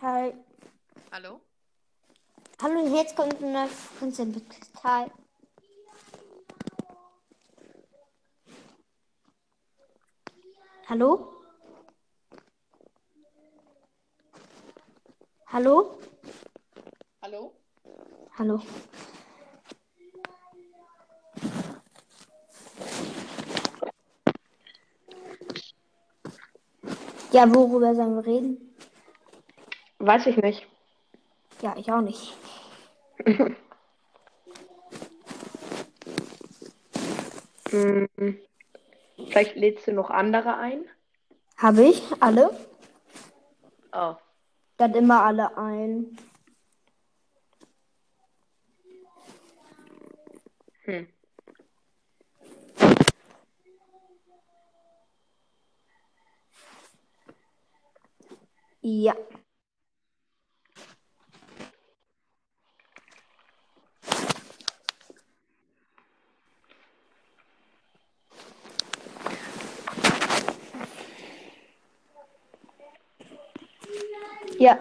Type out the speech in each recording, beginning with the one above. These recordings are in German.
Hi. Hallo? Hallo und jetzt kommt eine Konzert mit Kristall. Hallo? Hallo? Hallo? Hallo. Ja, worüber sollen wir reden? Weiß ich nicht. Ja, ich auch nicht. Hm, Vielleicht lädst du noch andere ein? Habe ich alle? Oh. Dann immer alle ein. Hm. Ja. Ja.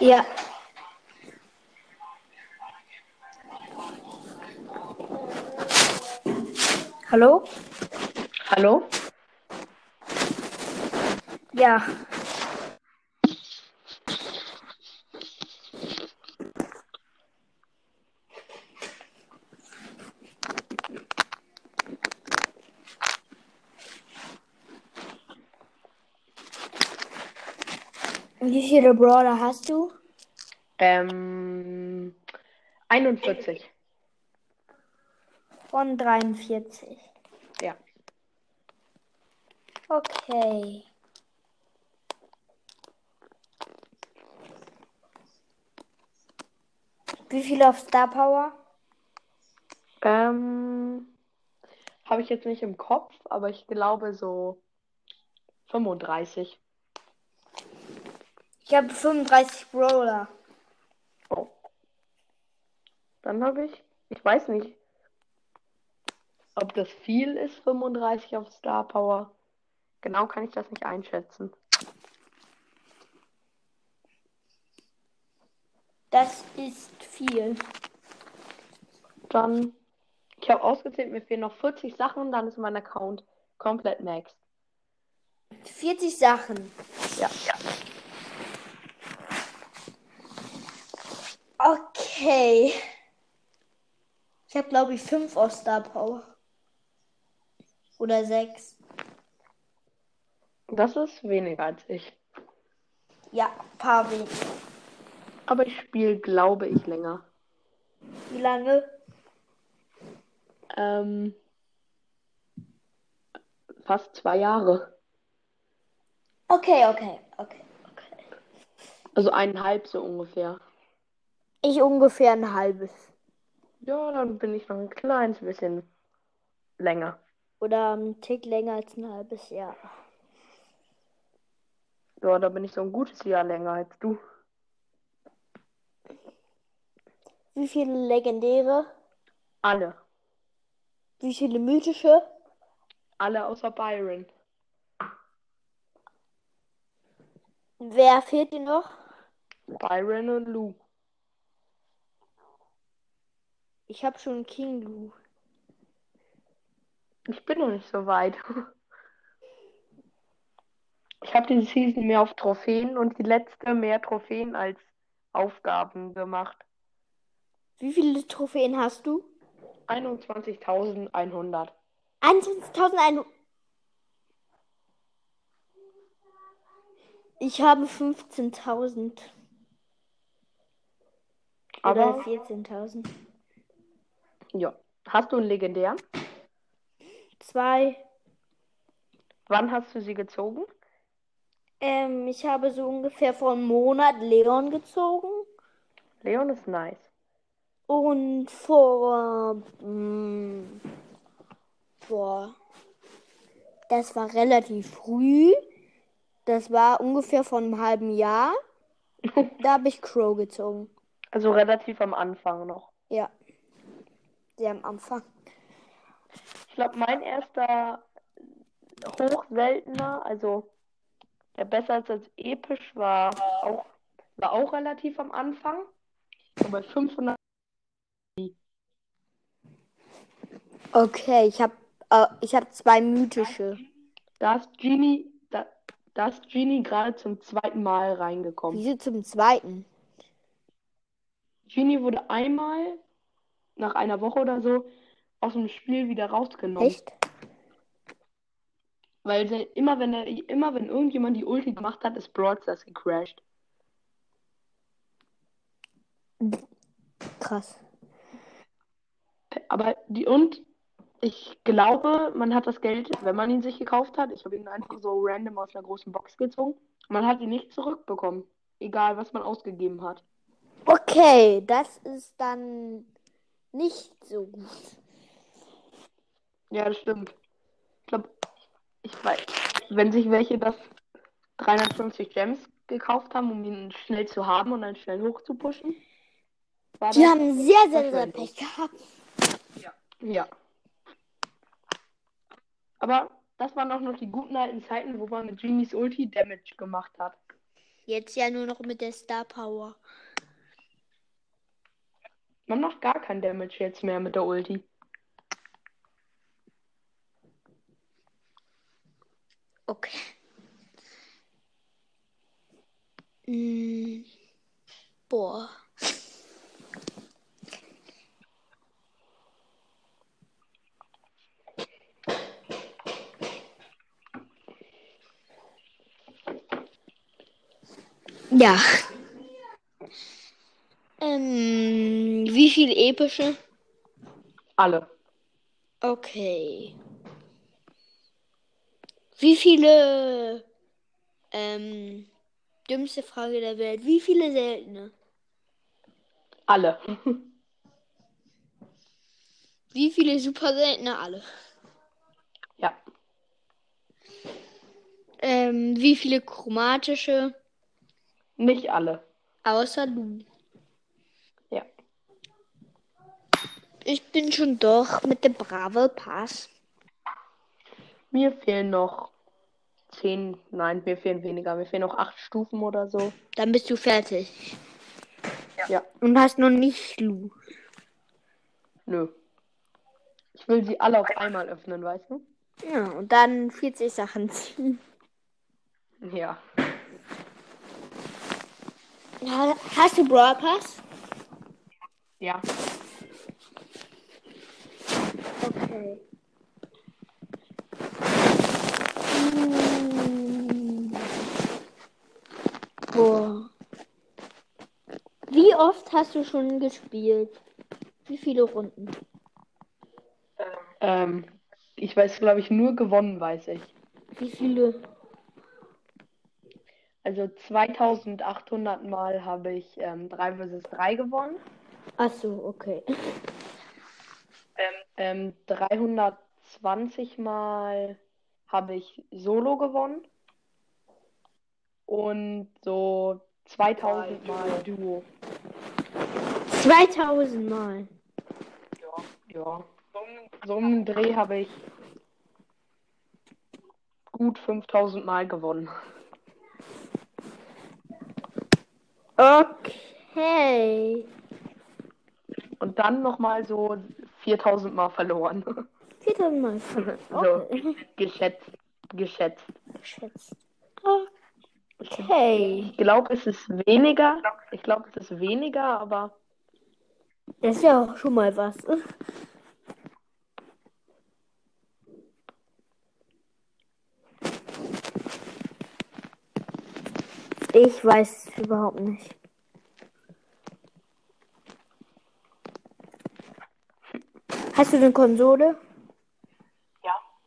Ja. Hallo? Hallo? Ja. Wie viele Brawler hast du? Ähm, 41. Von 43. Okay. Wie viele auf Star Power? Ähm, habe ich jetzt nicht im Kopf, aber ich glaube so 35. Ich habe 35 Brawler. Oh. Dann habe ich, ich weiß nicht, ob das viel ist, 35 auf Star Power. Genau kann ich das nicht einschätzen. Das ist viel. Dann, ich habe ausgezählt, mir fehlen noch 40 Sachen, dann ist mein Account komplett maxed. 40 Sachen. Ja. Okay. Ich habe, glaube ich, 5 auf Star Power. Oder 6. Das ist weniger als ich. Ja, ein paar wenig. Aber ich spiele, glaube ich, länger. Wie lange? Ähm, fast zwei Jahre. Okay, okay, okay, okay. Also eineinhalb so ungefähr. Ich ungefähr ein halbes. Ja, dann bin ich noch ein kleines bisschen länger. Oder ein Tick länger als ein halbes Jahr. Ja, da bin ich so ein gutes Jahr länger als du. Wie viele legendäre? Alle. Wie viele mythische? Alle außer Byron. Wer fehlt dir noch? Byron und Lou. Ich habe schon King Lu. Ich bin noch nicht so weit. Ich habe diese Season mehr auf Trophäen und die letzte mehr Trophäen als Aufgaben gemacht. Wie viele Trophäen hast du? 21.100. 21.100. Ich habe 15.000. Oder Aber 14.000. ja. Hast du einen legendären? Zwei. Wann hast du sie gezogen? Ähm, ich habe so ungefähr vor einem Monat Leon gezogen. Leon ist nice. Und vor, ähm, vor Das war relativ früh. Das war ungefähr vor einem halben Jahr. Da habe ich Crow gezogen. Also relativ am Anfang noch. Ja. Sehr am Anfang. Ich glaube, mein erster hochseltener, also der besser als, als episch, war auch, war auch relativ am Anfang. So bei 500. Okay, ich habe äh, ich hab zwei mythische. Da ist Genie, da, da ist Genie gerade zum zweiten Mal reingekommen. Wieso zum zweiten? Genie wurde einmal nach einer Woche oder so aus dem Spiel wieder rausgenommen. Echt? Weil immer wenn er, immer wenn irgendjemand die Ulti gemacht hat, ist Brawl Stars gecrashed. Krass. Aber die und ich glaube, man hat das Geld, wenn man ihn sich gekauft hat, ich habe ihn einfach so random aus einer großen Box gezogen, man hat ihn nicht zurückbekommen. Egal, was man ausgegeben hat. Okay, das ist dann nicht so gut. Ja, das stimmt. Ich glaube, ich weiß, wenn sich welche das 350 Gems gekauft haben, um ihn schnell zu haben und dann schnell hoch zu pushen. Die haben sehr, sehr, sehr. Pech gehabt. Ja. Aber das waren auch noch die guten alten Zeiten, wo man mit Genies Ulti Damage gemacht hat. Jetzt ja nur noch mit der Star Power. Man macht gar kein Damage jetzt mehr mit der Ulti. Okay. Mm, boah. Ja. Ähm, wie viel epische? Alle. Okay. Wie viele, ähm, dümmste Frage der Welt, wie viele seltene? Alle. Wie viele super seltene? Alle. ja. Ähm, wie viele chromatische? Nicht alle. Außer du. Ja. Ich bin schon durch mit dem Bravo Pass. Mir fehlen noch zehn, nein, mir fehlen weniger. Mir fehlen noch acht Stufen oder so. Dann bist du fertig. Ja. Und hast noch nicht Lu. Nö. Ich will sie alle auf einmal öffnen, weißt du? Ja, und dann 40 Sachen ziehen. Ja. Ha- Hast du Brawl Pass? Ja. Okay. Hm. Boah. Wie oft hast du schon gespielt? Wie viele Runden? Ähm, ich weiß, glaube ich, nur gewonnen, weiß ich. Wie viele? Also 2800 Mal habe ich ähm, 3 vs 3 gewonnen. Ach so, okay. Ähm, 320 Mal habe ich Solo gewonnen. Und so 2000 Mal Duo. 2000 Mal. Ja. So um den Dreh habe ich gut 5000 Mal gewonnen. Okay. Und dann nochmal so 4000 Mal verloren. 4000 Mal. So, Okay. geschätzt. Geschätzt. Geschätzt. Okay. Ich glaube, es ist weniger. Ich glaube, es ist weniger, aber Das ist ja auch schon mal was. Ich weiß es überhaupt nicht. Hast du eine Konsole?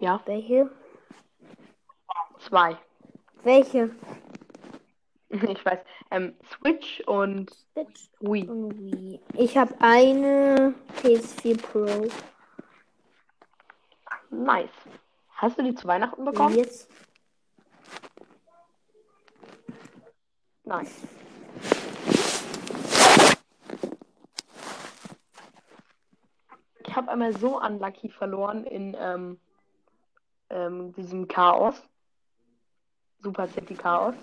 Ja, Welche? zwei. Welche? Ich weiß. Ähm, Switch und Switch Wii. und Wii. Ich habe eine PS4 Pro. Nice. Hast du die zu Weihnachten bekommen? Jetzt. Nein. Ich habe einmal so unlucky verloren in ähm, ähm, diesem Chaos. Super City Chaos.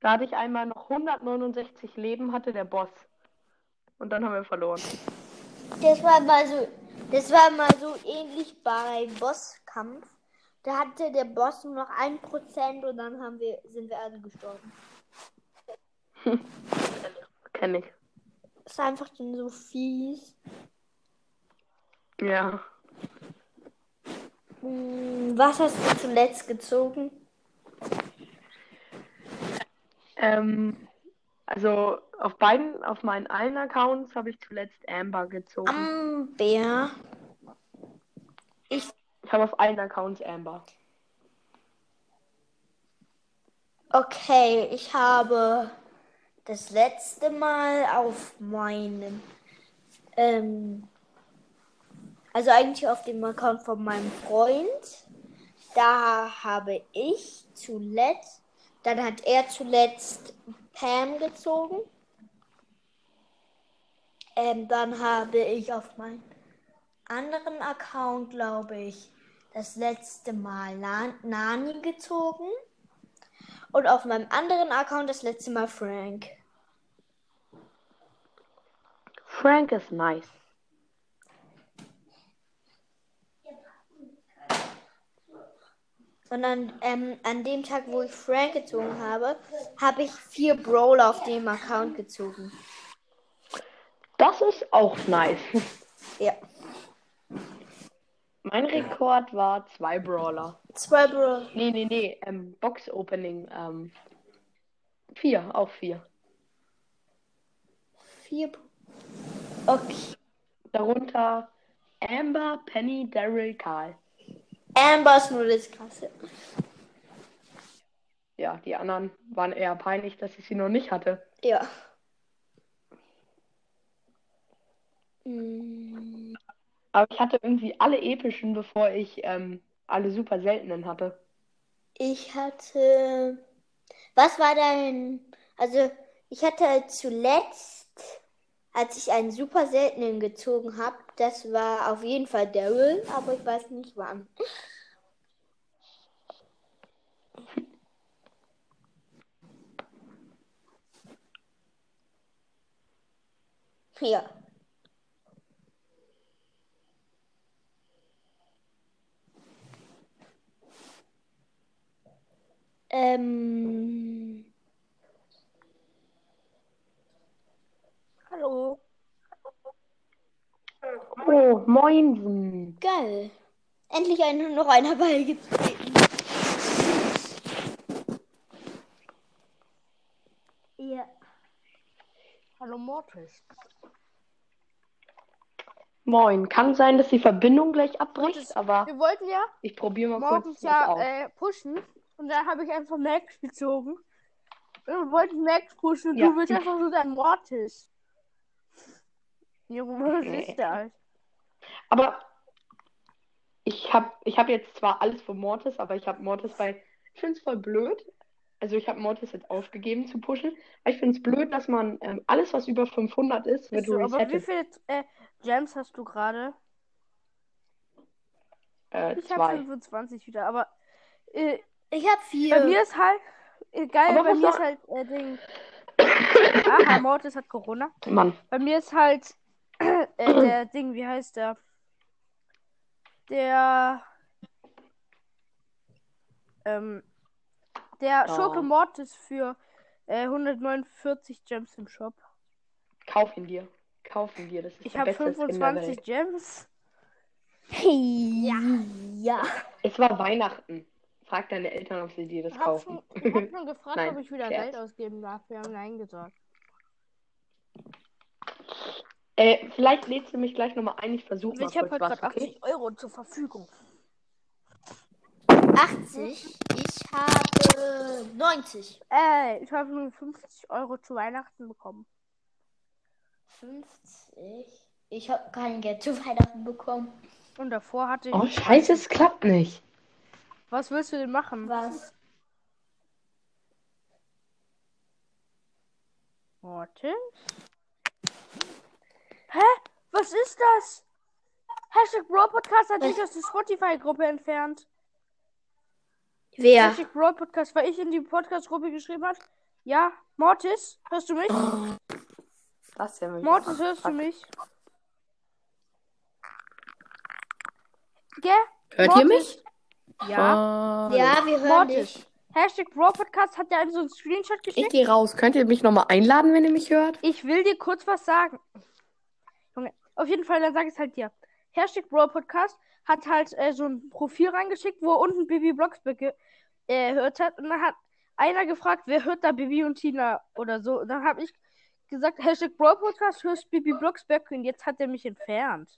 Da hatte ich einmal noch 169 Leben, hatte der Boss. Und dann haben wir verloren. Das war mal so, das war mal so ähnlich bei Bosskampf. Da hatte der Boss nur noch ein Prozent und dann haben wir, sind wir alle gestorben. Kenn ich. Das ist einfach dann so fies. Ja. Hm, Was hast du zuletzt gezogen? Ähm, also auf beiden, auf meinen allen Accounts habe ich zuletzt Amber gezogen. Amber. Ich, Ich habe auf allen Accounts Amber. okay, ich habe das letzte Mal auf meinem, ähm, also eigentlich auf dem Account von meinem Freund, da habe ich zuletzt, dann hat er zuletzt Pam gezogen. Ähm, dann habe ich auf meinem anderen Account, glaube ich, das letzte Mal Na Nani gezogen. Und auf meinem anderen Account das letzte Mal Frank. Frank ist nice. Dann ähm, an dem Tag, wo ich Frank gezogen habe, habe ich vier Brawler auf dem Account gezogen. Das ist auch nice. Ja. Mein Rekord war zwei Brawler. Zwei Brawler. Nee, nee, nee. Ähm, Box Opening. Ähm, vier, auch vier. Vier. Okay. Darunter Amber, Penny, Daryl, Karl. Amber ist nur das Klasse. Ja, die anderen waren eher peinlich, dass ich sie noch nicht hatte. Ja. Mm, Aber ich hatte irgendwie alle epischen, bevor ich ähm, alle super seltenen hatte. Ich hatte. Was war dein. Also, ich hatte zuletzt, als ich einen super seltenen gezogen habe, das war auf jeden Fall Daryl, aber ich weiß nicht wann. Ja. Ähm. Hallo. Oh, Moinsen. Geil. Endlich ein, noch einer beigetreten. Ja. Hallo Mortis. Moin. Kann sein, dass die Verbindung gleich abbricht, Mortis, aber Wir wollten ja ich probiere mal kurz morgens was ja äh, pushen und dann habe ich einfach Max gezogen. Und wir wollten Max pushen und Ja. du willst einfach so dein Mortis. Junge, was Nee. ist das? Aber ich habe ich hab jetzt zwar alles von Mortis, aber ich habe Mortis bei. Ich finde es voll blöd. Also ich habe Mortis jetzt aufgegeben zu pushen. Aber ich finde es blöd, dass man ähm, alles, was über 500 ist, wird so, aber wie viele äh, Gems hast du gerade? Äh, Ich habe zwei. 25 wieder, aber äh, Ich habe vier. bei mir ist halt äh, geil, Aber bei mir ist halt äh, Ding. Aha, Mortis hat Corona. Mann. Bei mir ist halt äh, der Ding, wie heißt der? Der ähm, der Oh. Schurke Mortis für äh, 149 Gems im Shop. Kauf ihn dir. Kauf ihn dir. Das ist Ich habe beste Skin der 25 Welt. Gems. Ja. Ja. Es war Weihnachten. Frag deine Eltern, ob sie dir das Ich habe schon, kaufen. ich hab schon gefragt, Nein, ob ich wieder Scherz. Geld ausgeben darf. Wir haben Nein gesagt. Äh, vielleicht lädst du mich gleich nochmal ein. Ich versuche mal Ich habe was, gerade okay? 80 Euro zur Verfügung. 80. Ich habe 90. Äh, ich habe nur 50 Euro zu Weihnachten bekommen. 50. Ich habe kein Geld zu Weihnachten bekommen. Und davor hatte ich. Oh, scheiße, es klappt nicht. Was willst du denn machen? Was? Warte. Hä? Was ist das? Hashtag Brawl Podcast hat Was? mich aus der Spotify-Gruppe entfernt. Wer? Hashtag Brawl Podcast, weil ich in die Podcast-Gruppe geschrieben habe. Ja, Mortis, hörst du mich? Was denn? Mortis, hörst du mich? Gell? Hört ihr Mortis? mich? Ja. Hallo. Ja, wir hören Mortis. dich. Hashtag Brawl Podcast hat ja so einen Screenshot Ich geschickt. gehe raus. Könnt ihr mich nochmal einladen, wenn ihr mich hört? Ich will dir kurz was sagen. Auf jeden Fall, dann sag ich es halt dir. Hashtag Brawl Podcast hat halt äh, so ein Profil reingeschickt, wo unten Bibi Blocksberg ge- äh, hat. Und dann hat einer gefragt, wer hört da Bibi und Tina oder so. Und dann habe ich gesagt, Hashtag Brawl Podcast hörst Bibi Blocksberg und jetzt hat er mich entfernt.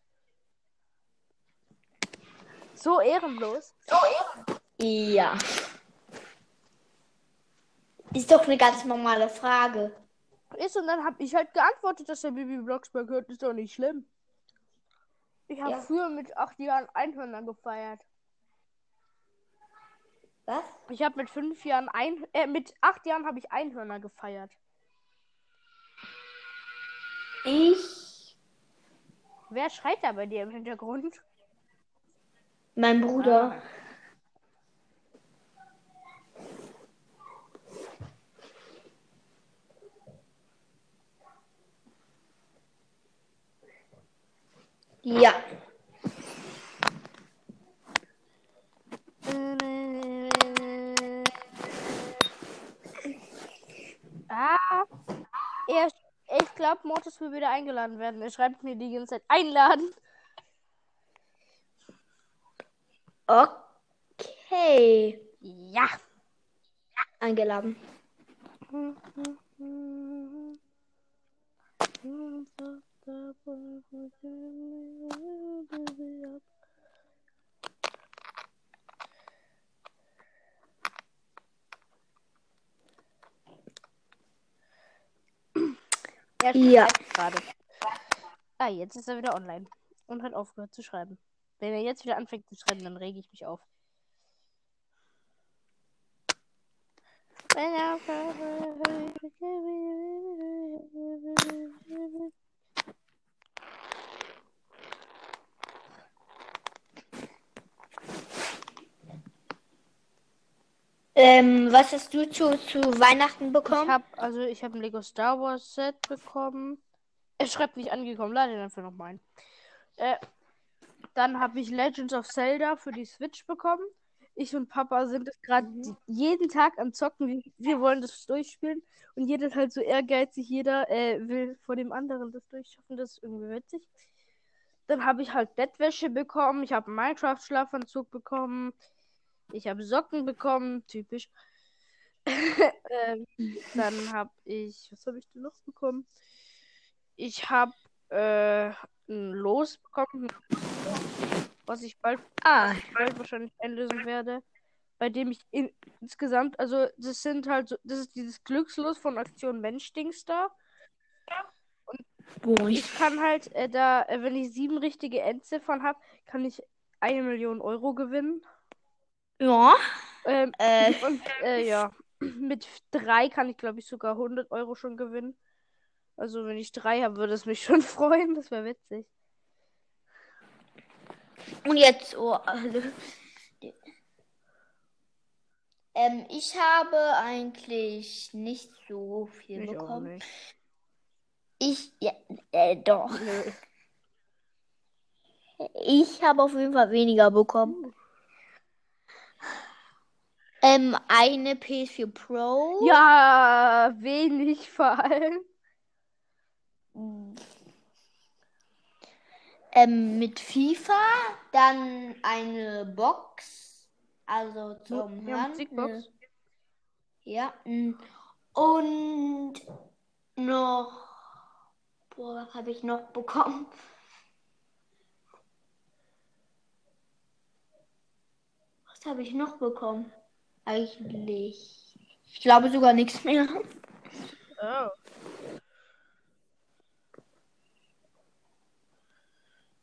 So ehrenlos. Ja. Ist doch eine ganz normale Frage. Ist und dann habe ich halt geantwortet, dass er Bibi Blocksberg hört. Ist doch nicht schlimm. Ich habe Ja. früher mit acht Jahren Einhörner gefeiert. Was? Ich habe mit fünf Jahren ein, äh, mit acht Jahren habe ich Einhörner gefeiert. Ich, Wer schreit da bei dir im Hintergrund? mein Bruder. Ja. Ah, er, ich glaube, Mortis will wieder eingeladen werden. Er schreibt mir die ganze Zeit einladen. Okay. Ja. Eingeladen. Er Ja. gerade. Ah, jetzt ist er wieder online und hat aufgehört zu schreiben. Wenn er jetzt wieder anfängt zu schreiben, dann rege ich mich auf. Ähm, was hast du zu, zu Weihnachten Ich bekommen? habe also ich habe ein Lego Star Wars Set bekommen. Er schreibt nicht angekommen, ihn einfach noch ein. Äh, dann habe ich Legends of Zelda für die Switch bekommen. Ich und Papa sind es gerade jeden Tag am Zocken. Wir, wir wollen das durchspielen und jeder ist halt so ehrgeizig. Jeder äh, will vor dem anderen das durchschaffen. Das ist irgendwie witzig. Dann habe ich halt Bettwäsche bekommen. Ich habe einen Minecraft-Schlafanzug bekommen. Ich habe Socken bekommen. Typisch. ähm, dann habe ich, was habe ich denn noch bekommen? Ich habe äh, ein Los bekommen, was ich bald, Ah, bald wahrscheinlich einlösen werde. Bei dem ich in, insgesamt, also das sind halt so, das ist dieses Glückslos von Aktion Mensch-Dings da. wo ich. Ich kann halt äh, da, äh, wenn ich sieben richtige Endziffern habe, kann ich eine Million Euro gewinnen. Ja. Ähm, Äh, und äh, ja, mit drei kann ich, glaube ich, sogar 100 Euro schon gewinnen. Also, wenn ich drei habe, würde es mich schon freuen. Das wäre witzig. und jetzt, oh, also, ähm, ich habe eigentlich nicht so viel Ich bekommen. Ich, ja, äh, doch. Nö. Ich habe auf jeden Fall weniger bekommen. Ähm, eine PS4 Pro. Ja, wenig vor allem. Ähm, mit FIFA, dann eine Box, also zum Ja, Hören. Musikbox. Ja, mm, und noch, boah, was habe ich noch bekommen? Was habe ich noch bekommen? Eigentlich, ich glaube sogar nichts mehr. Oh.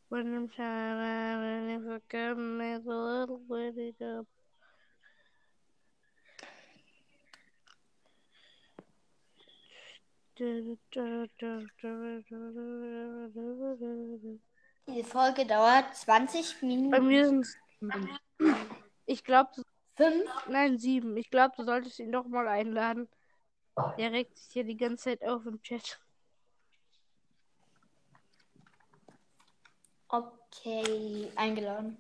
When I'm shining, if you give me a little bitty job. Die Folge dauert 20 Bei Minuten. mir sind es. Ich glaube, Fünf. nein, sieben. Ich glaube, du solltest ihn doch mal einladen. Der regt sich hier die ganze Zeit auf im Chat. Okay, eingeladen.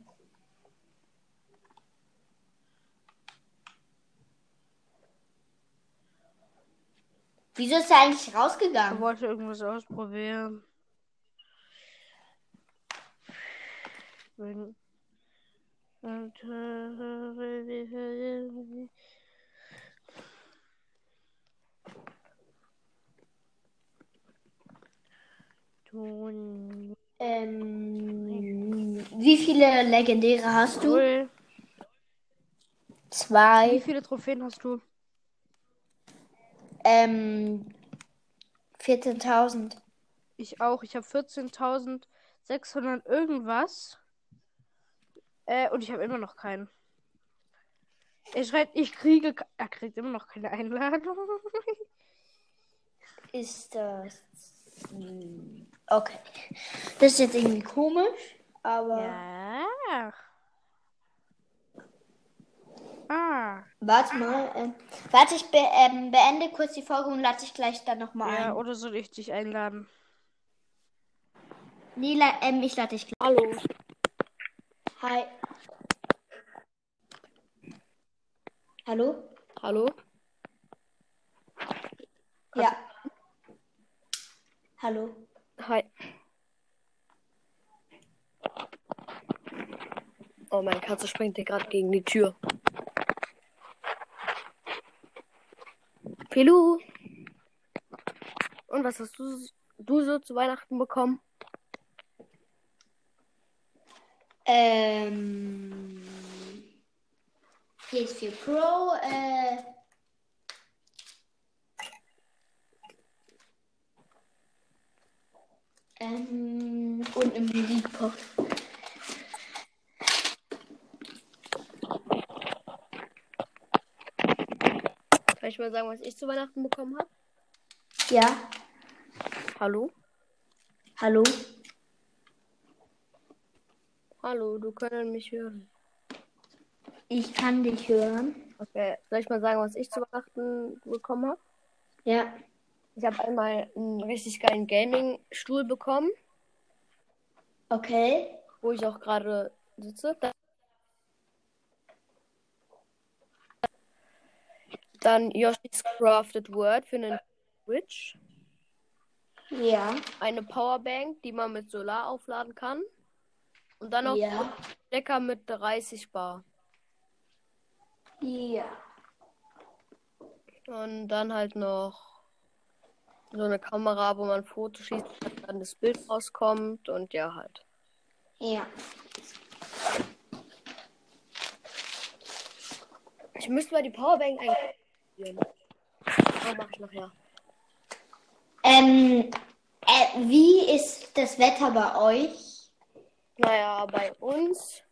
Wieso ist er eigentlich Er rausgegangen? wollte irgendwas ausprobieren. Ähm, wie viele legendäre hast du? Null. Wie Zwei. viele Trophäen hast du? Ähm, 14.000. Ich auch. Ich habe 14.600 irgendwas. Äh, und ich habe immer noch keinen. Er schreibt, ich kriege. Er kriegt immer noch keine Einladung. Ist das. Hm, Okay. Das ist jetzt irgendwie komisch, aber. ja. Ah. Warte mal. Ähm, warte, ich be ähm, beende kurz die Folge und lade dich gleich dann nochmal Ja, ein. oder soll ich dich einladen? Nee, ähm, ich lade dich gleich. Hallo. Hi. Hallo? Hallo? Ja. Hallo. Hi. Oh, meine Katze springt hier gerade gegen die Tür. Pilu. Und was hast du, du so zu Weihnachten bekommen? Ähm. PS4 Pro, äh. Ähm, und im Musikpop. Soll ich mal sagen, was ich zu Weihnachten bekommen habe? Ja, Hallo? hallo? Hallo, du können mich hören. Ich kann dich hören. Okay, soll ich mal sagen, was ich zu Weihnachten bekommen habe? Ja. Ich habe einmal einen richtig geilen Gaming-Stuhl bekommen, Okay. wo ich auch gerade sitze. Da- Dann Yoshi's Crafted World für einen Switch. Ja. Eine Powerbank, die man mit Solar aufladen kann. Und dann noch Ja. Stecker mit 30 Bar. Ja. Und dann halt noch so eine Kamera, wo man Fotos schießt, dann das Bild rauskommt und ja halt. Ja. Ich müsste mal die Powerbank eigentlich. Oh, mach ich nachher. Ähm, äh, wie ist das Wetter bei euch? Naja, bei uns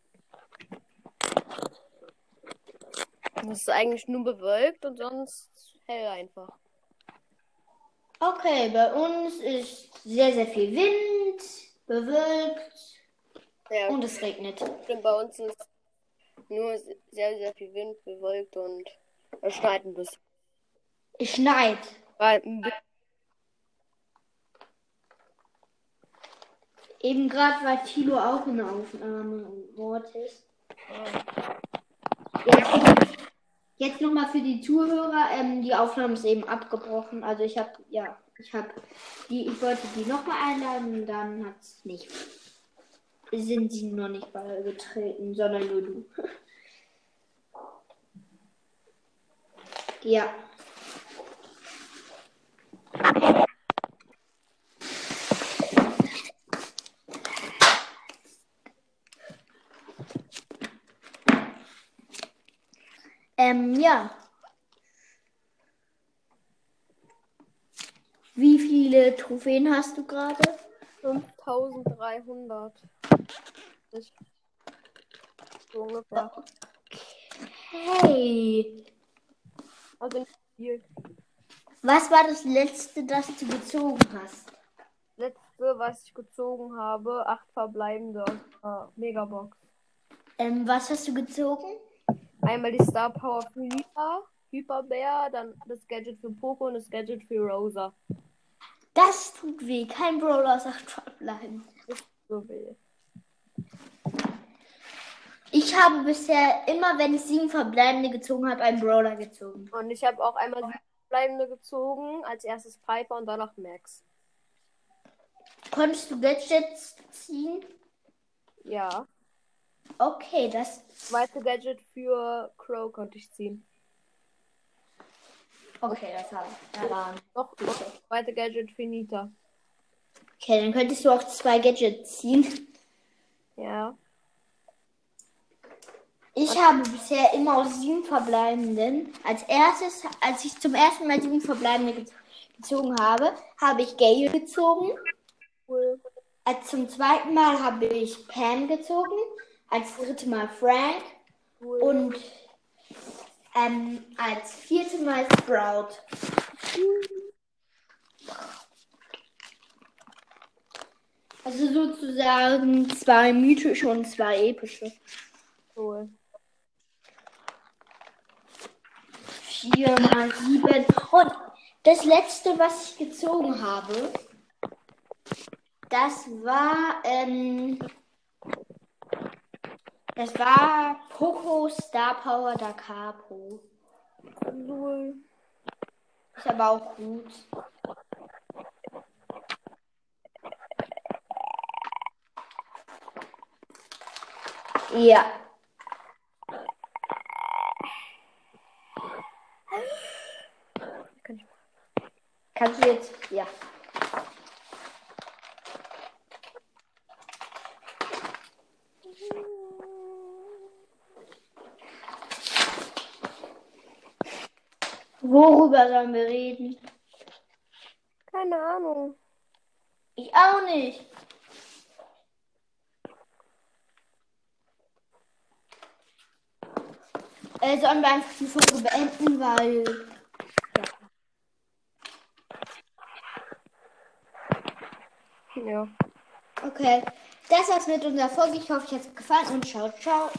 ist es eigentlich nur bewölkt und sonst hell einfach. Okay, bei uns ist sehr, sehr viel Wind, bewölkt Ja, und es regnet. bei uns ist nur sehr, sehr viel Wind, bewölkt und es schneit ein bisschen. Es schneit. Weil ein bisschen Eben gerade war Tilo auch in der Aufnahme und Mortis. Jetzt, jetzt nochmal für die Zuhörer. Ähm, die Aufnahme ist eben abgebrochen. Also ich habe, ja, ich habe die, ich wollte die nochmal einladen und dann hat es nicht. Sind sie noch nicht beigetreten, sondern nur du. ja. Ähm, ja. Wie viele Trophäen hast du gerade? 5300. Ich, so ungefähr. Hey. Also nicht viel. Was war das letzte, das du gezogen hast? Letzte, was ich gezogen habe, acht verbleibende aus der Megabox. Ähm, was hast du gezogen? Einmal die Star Power für Hyper, Hyperbär, dann das Gadget für Poco und das Gadget für Rosa. Das tut weh. Kein Brawler acht verbleiben. So will. Ich habe bisher immer, wenn ich sieben verbleibende gezogen habe, einen Brawler gezogen. Und ich habe auch einmal sieben verbleibende gezogen, als erstes Piper und danach Max. Konntest du Gadgets ziehen? Ja. Okay, das. Zweite Gadget für Crow konnte ich ziehen. Okay, das habe ich erraten. Noch, noch das zweite Gadget für Nita. Okay, dann könntest du auch zwei Gadgets ziehen. Ja. Ich habe bisher immer aus sieben verbleibenden. Als erstes, als ich zum ersten Mal sieben verbleibende ge gezogen habe, habe ich Gale gezogen. Cool. Als zum zweiten Mal habe ich Pam gezogen. Als dritte Mal Frank. cool. Und ähm, als vierte Mal Sprout. Also sozusagen zwei mythische und zwei epische. cool. Vier mal sieben. Und das letzte, was ich gezogen habe, das war, ähm, das war Poco Star Power da Capo. Cool. Ist aber auch gut. Ja. Kann ich Kannst du jetzt? Ja. Worüber sollen wir reden? Keine Ahnung. Ich auch nicht. Äh, sollen wir einfach die Folge beenden, weil. Ja. Okay. Das war's mit unserer Folge. Ich hoffe, euch hat's gefallen und ciao. Ciao.